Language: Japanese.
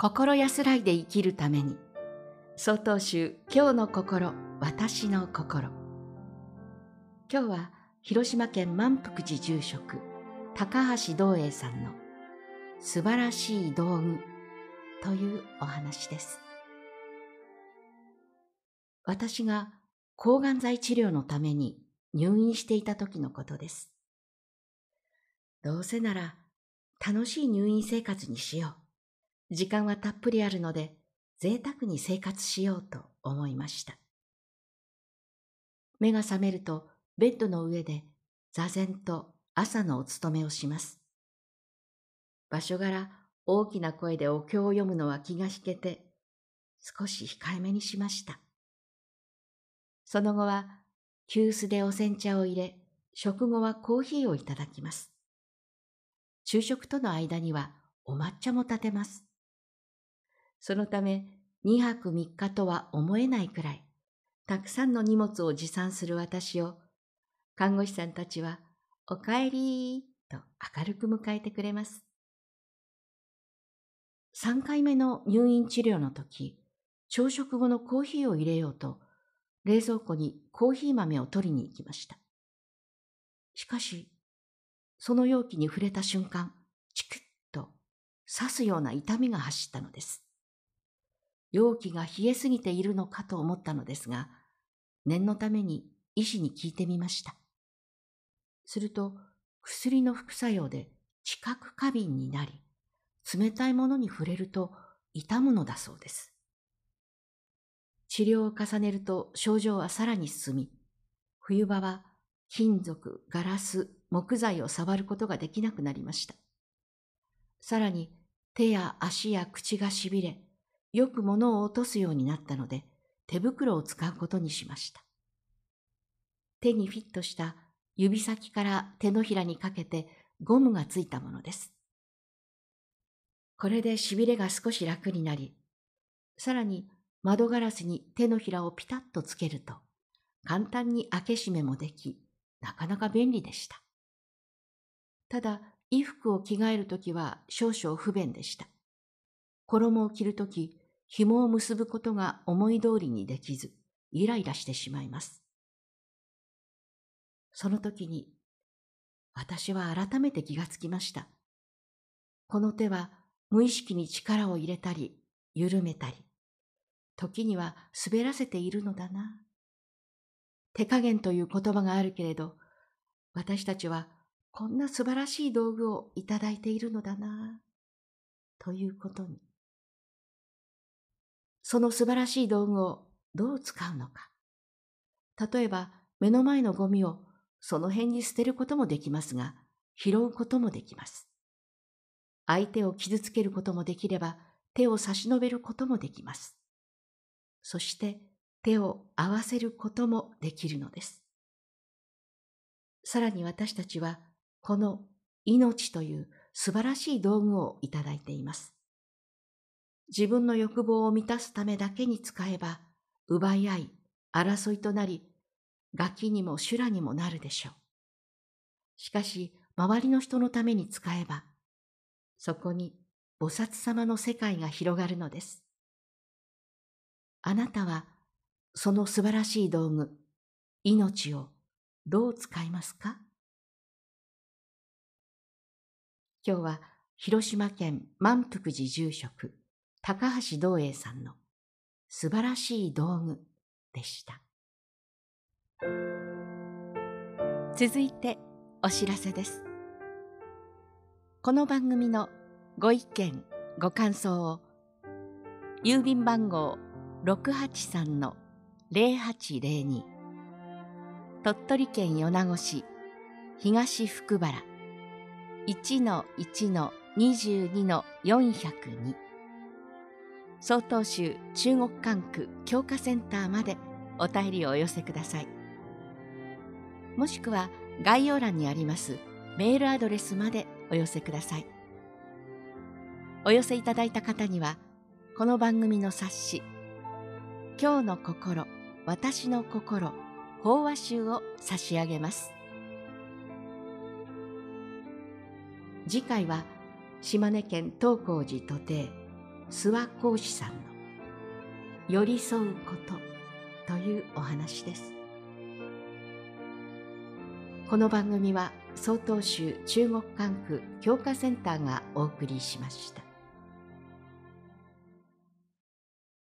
心安らいで生きるために。総統集今日の心私の心。今日は広島県満福寺住職高橋道栄さんの素晴らしい道具というお話です。私が抗がん剤治療のために入院していた時のことです。どうせなら楽しい入院生活にしよう。時間はたっぷりあるので贅沢に生活しようと思いました。目が覚めるとベッドの上で座禅と朝のお勤めをします。場所柄大きな声でお経を読むのは気が引けて少し控えめにしました。その後は急須でお煎茶を入れ、食後はコーヒーをいただきます。昼食との間にはお抹茶も立てます。そのため2泊3日とは思えないくらい、たくさんの荷物を持参する私を、看護師さんたちは、おかえりと明るく迎えてくれます。3回目の入院治療の時、朝食後のコーヒーを入れようと、冷蔵庫にコーヒー豆を取りに行きました。しかし、その容器に触れた瞬間、チクッと刺すような痛みが走ったのです。容器が冷えすぎているのかと思ったのですが、念のために医師に聞いてみました。すると、薬の副作用で知覚過敏になり、冷たいものに触れると痛むのだそうです。治療を重ねると症状はさらに進み、冬場は金属、ガラス、木材を触ることができなくなりました。さらに手や足や口がしびれ、よく物を落とすようになったので、手袋を使うことにしました。手にフィットした指先から手のひらにかけてゴムがついたものです。これでしびれが少し楽になり、さらに窓ガラスに手のひらをピタッとつけると、簡単に開け閉めもでき、なかなか便利でした。ただ、衣服を着替えるときは少々不便でした。衣を着るとき、紐を結ぶことが思い通りにできず、イライラしてしまいます。その時に、私は改めて気がつきました。この手は無意識に力を入れたり、緩めたり、時には滑らせているのだな。手加減という言葉があるけれど、私たちはこんな素晴らしい道具をいただいているのだな、ということに。その素晴らしい道具をどう使うのか。例えば、目の前のゴミをその辺に捨てることもできますが、拾うこともできます。相手を傷つけることもできれば、手を差し伸べることもできます。そして手を合わせることもできるのです。さらに私たちはこの命という素晴らしい道具をいただいています。自分の欲望を満たすためだけに使えば奪い合い、争いとなり、ガキにも修羅にもなるでしょう。しかし、周りの人のために使えば、そこに菩薩様の世界が広がるのです。あなたはその素晴らしい道具、命をどう使いますか？今日は広島県満福寺住職高橋道栄さんの素晴らしい道具でした。続いてお知らせです。この番組のご意見、ご感想を郵便番号683-0802鳥取県米子市東福原1-1-22-402曹洞州中国管区教化センターまでお便りをお寄せください。もしくは概要欄にありますメールアドレスまでお寄せください。お寄せいただいた方にはこの番組の冊子今日の心私の心法話集を差し上げます。次回は島根県東光寺土定諏訪講師さんの寄り添うことというお話です。この番組は曹洞宗中国管区教化センターがお送りしました。